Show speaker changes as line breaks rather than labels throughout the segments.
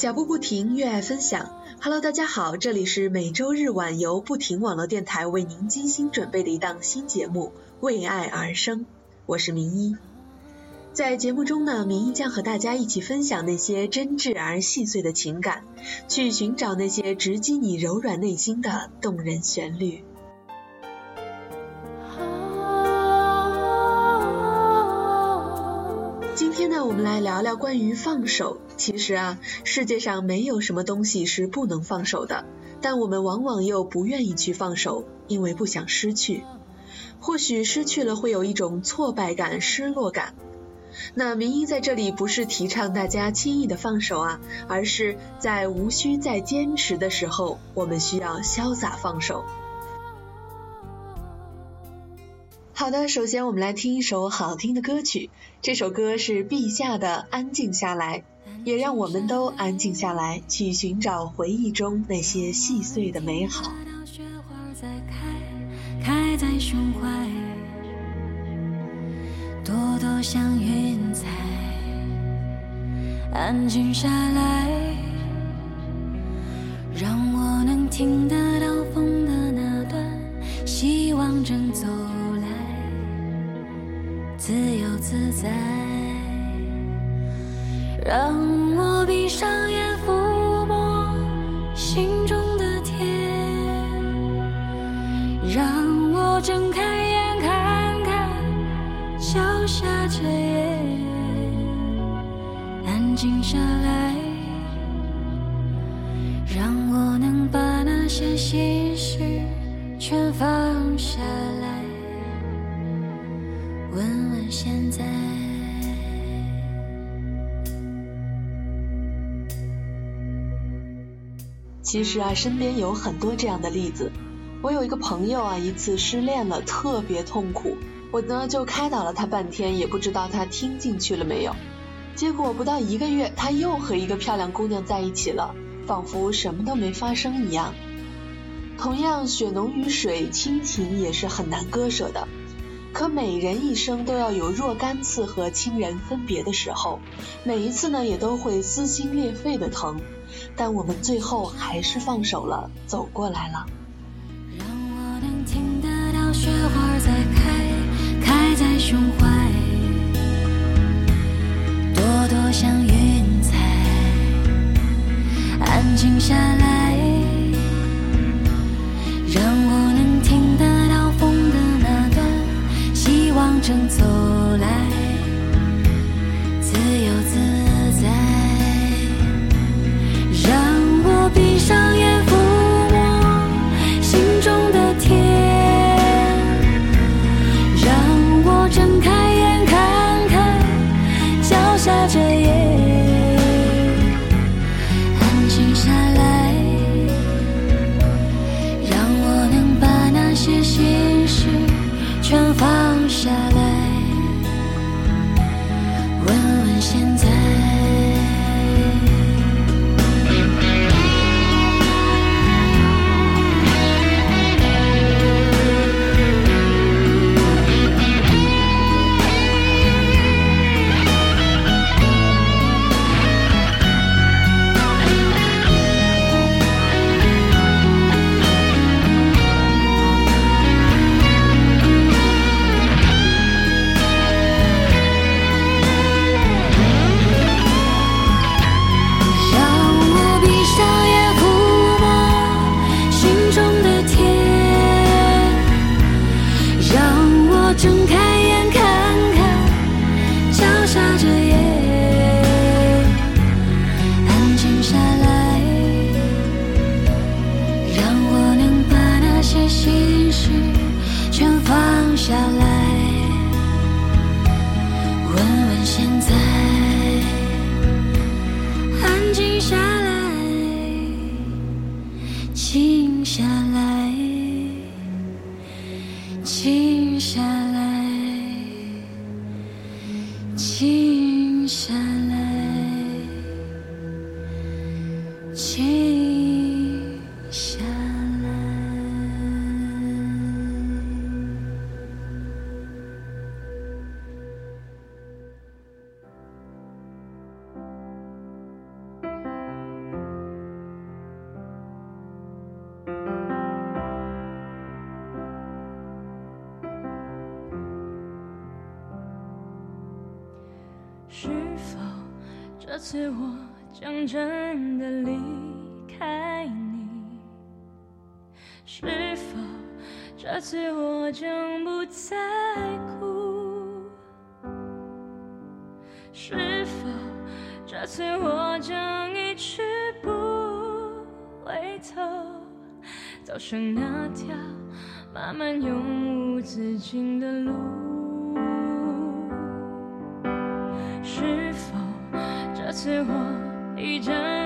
脚步不停，越爱分享。Hello，大家好，这里是每周日晚由不停网络电台为您精心准备的一档新节目《为爱而生》，我是明一。在节目中呢，明一将和大家一起分享那些真挚而细碎的情感，去寻找那些直击你柔软内心的动人旋律。聊聊关于放手。其实啊，世界上没有什么东西是不能放手的，但我们往往又不愿意去放手，因为不想失去。或许失去了会有一种挫败感、失落感。那明一在这里不是提倡大家轻易的放手啊，而是在无需再坚持的时候，我们需要潇洒放手。好的，首先我们来听一首好听的歌曲，这首歌是陛下的《安静下来》，也让我们都安静下来，去寻找回忆中那些细碎的美好。
开在胸怀，朵朵像云彩，安静下来，下这夜，安静下来，让我能把那些心事全放下来。问问现在。
其实啊，身边有很多这样的例子。我有一个朋友啊，一次失恋了，特别痛苦。我呢就开导了他半天，也不知道他听进去了没有。结果不到一个月，他又和一个漂亮姑娘在一起了，仿佛什么都没发生一样。同样，血浓于水，亲情也是很难割舍的。可每人一生都要有若干次和亲人分别的时候，每一次呢也都会撕心裂肺的疼，但我们最后还是放手了，走过来了。
让我能听得到雪花在开，胸怀，朵朵像云彩，安静下来，让我能听得到风的那段希望。正走静下来，静下
来。否这次我将真的离开你？是否这次我将不再哭？是否这次我将一去不回头，走上那条漫漫永无止境的路？是我一整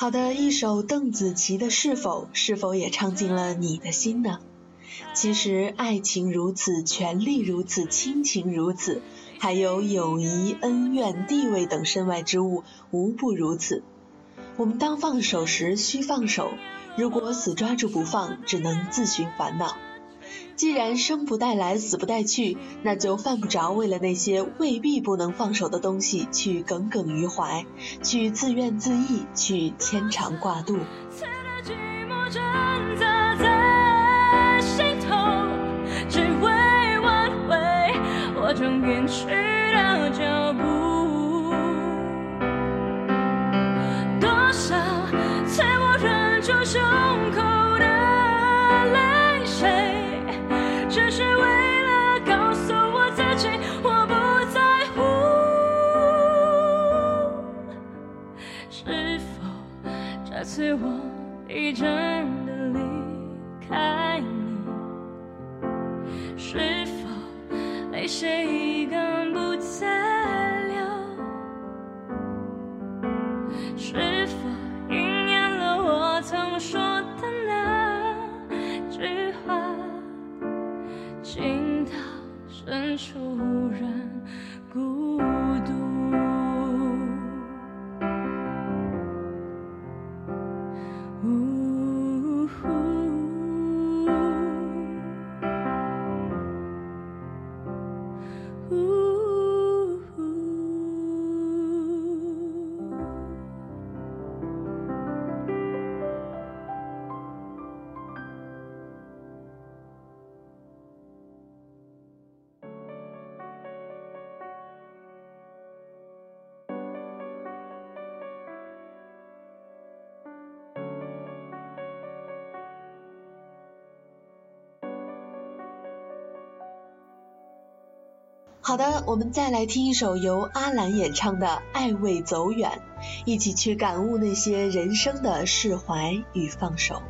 好的，一首邓紫棋的《是否》，是否也唱进了你的心呢？其实，爱情如此，权力如此，亲情如此，还有友谊、恩怨、地位等身外之物，无不如此。我们当放手时需放手，如果死抓住不放，只能自寻烦恼。既然生不带来，死不带去，那就犯不着为了那些未必不能放手的东西去耿耿于怀，去自怨自艾，去牵肠挂肚。
我终于去我
好的，我们再来听一首由阿兰演唱的《爱未走远》，一起去感悟那些人生的释怀与放手。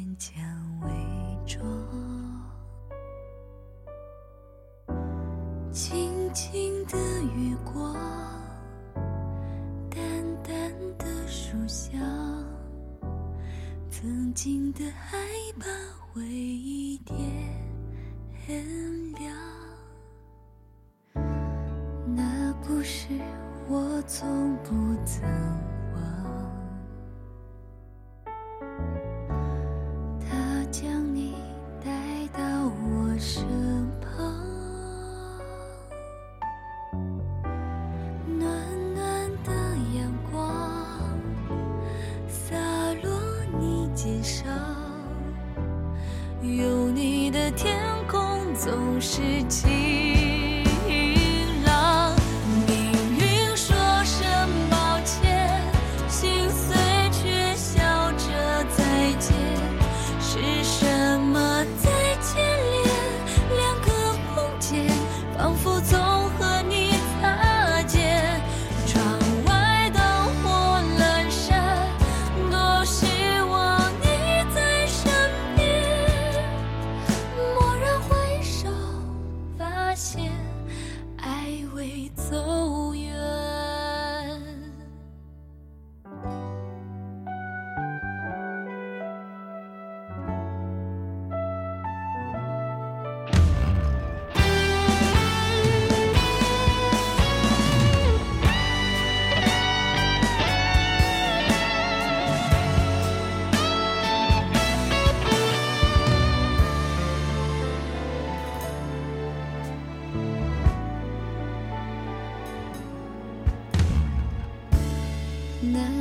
勉强伪装，静静的雨过，淡淡的书香，曾经的爱把回忆点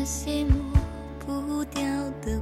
些抹不掉的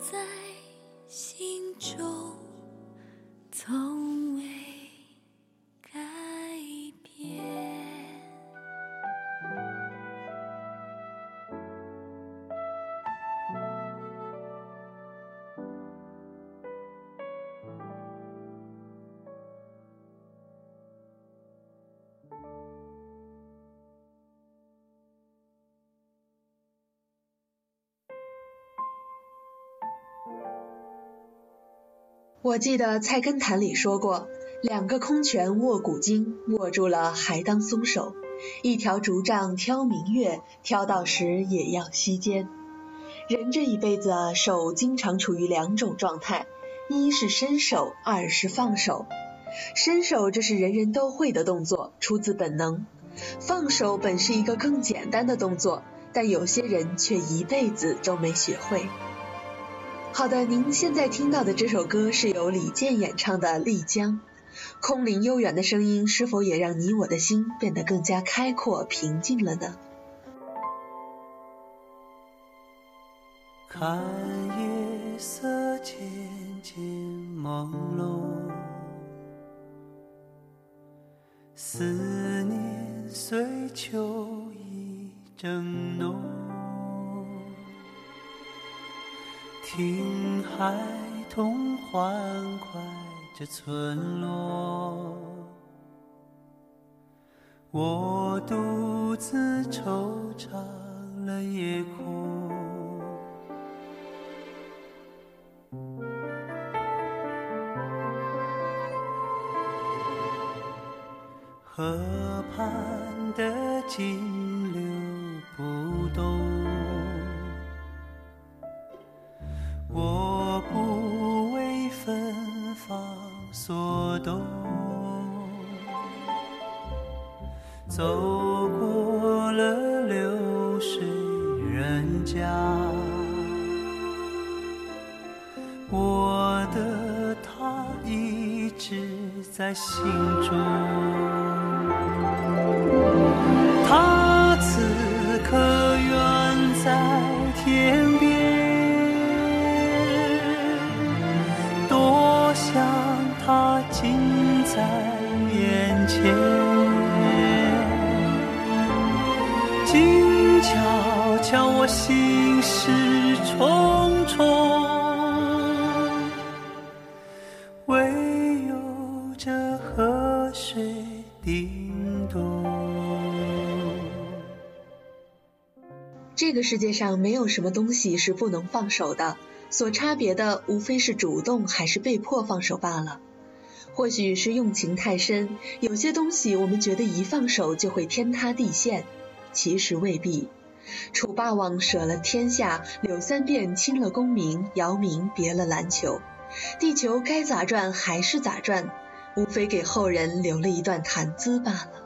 在
我记得《菜根谭》里说过，两个空拳握古今，握住了还当松手；一条竹杖挑明月，挑到时也要息间。人这一辈子，手经常处于两种状态，一是伸手，二是放手。伸手这是人人都会的动作，出自本能；放手本是一个更简单的动作，但有些人却一辈子都没学会。好的，您现在听到的这首歌是由李健演唱的《丽江》，空灵悠远的声音是否也让你我的心变得更加开阔平静了呢？
看夜色渐渐朦胧，思念随秋意正浓。听孩童欢快着村落，我独自惆怅了夜空。河畔的金柳不动，在心中。他此刻远在天边，多想他近在眼前。静悄悄，我心事重重，这
个世界上没有什么东西是不能放手的，所差别的无非是主动还是被迫放手罢了。或许是用情太深，有些东西我们觉得一放手就会天塌地陷。其实未必。楚霸王舍了天下，柳三变亲了功名，姚明别了篮球，地球该咋转还是咋转，无非给后人留了一段谈资罢了。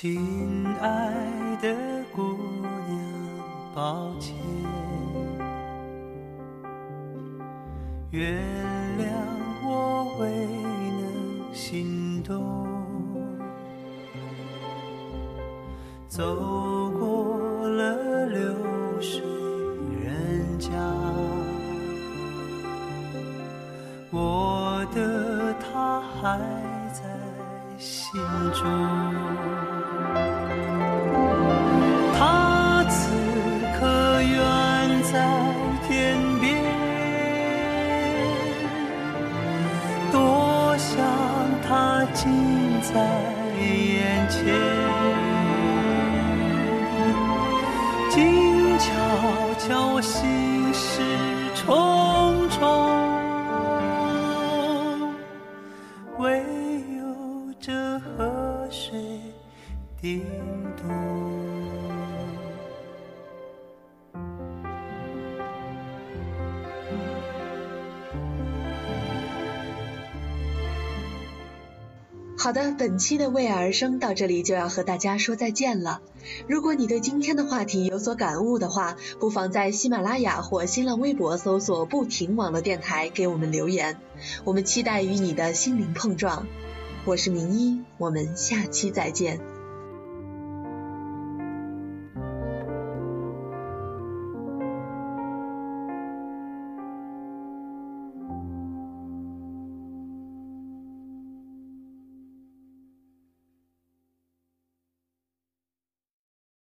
亲爱的姑娘，抱歉，近在眼前，静悄悄，心。
好的，本期的为爱而生到这里就要和大家说再见了。如果你对今天的话题有所感悟的话，不妨在喜马拉雅或新浪微博搜索“不停网络电台”给我们留言，我们期待与你的心灵碰撞。我是明一，我们下期再见。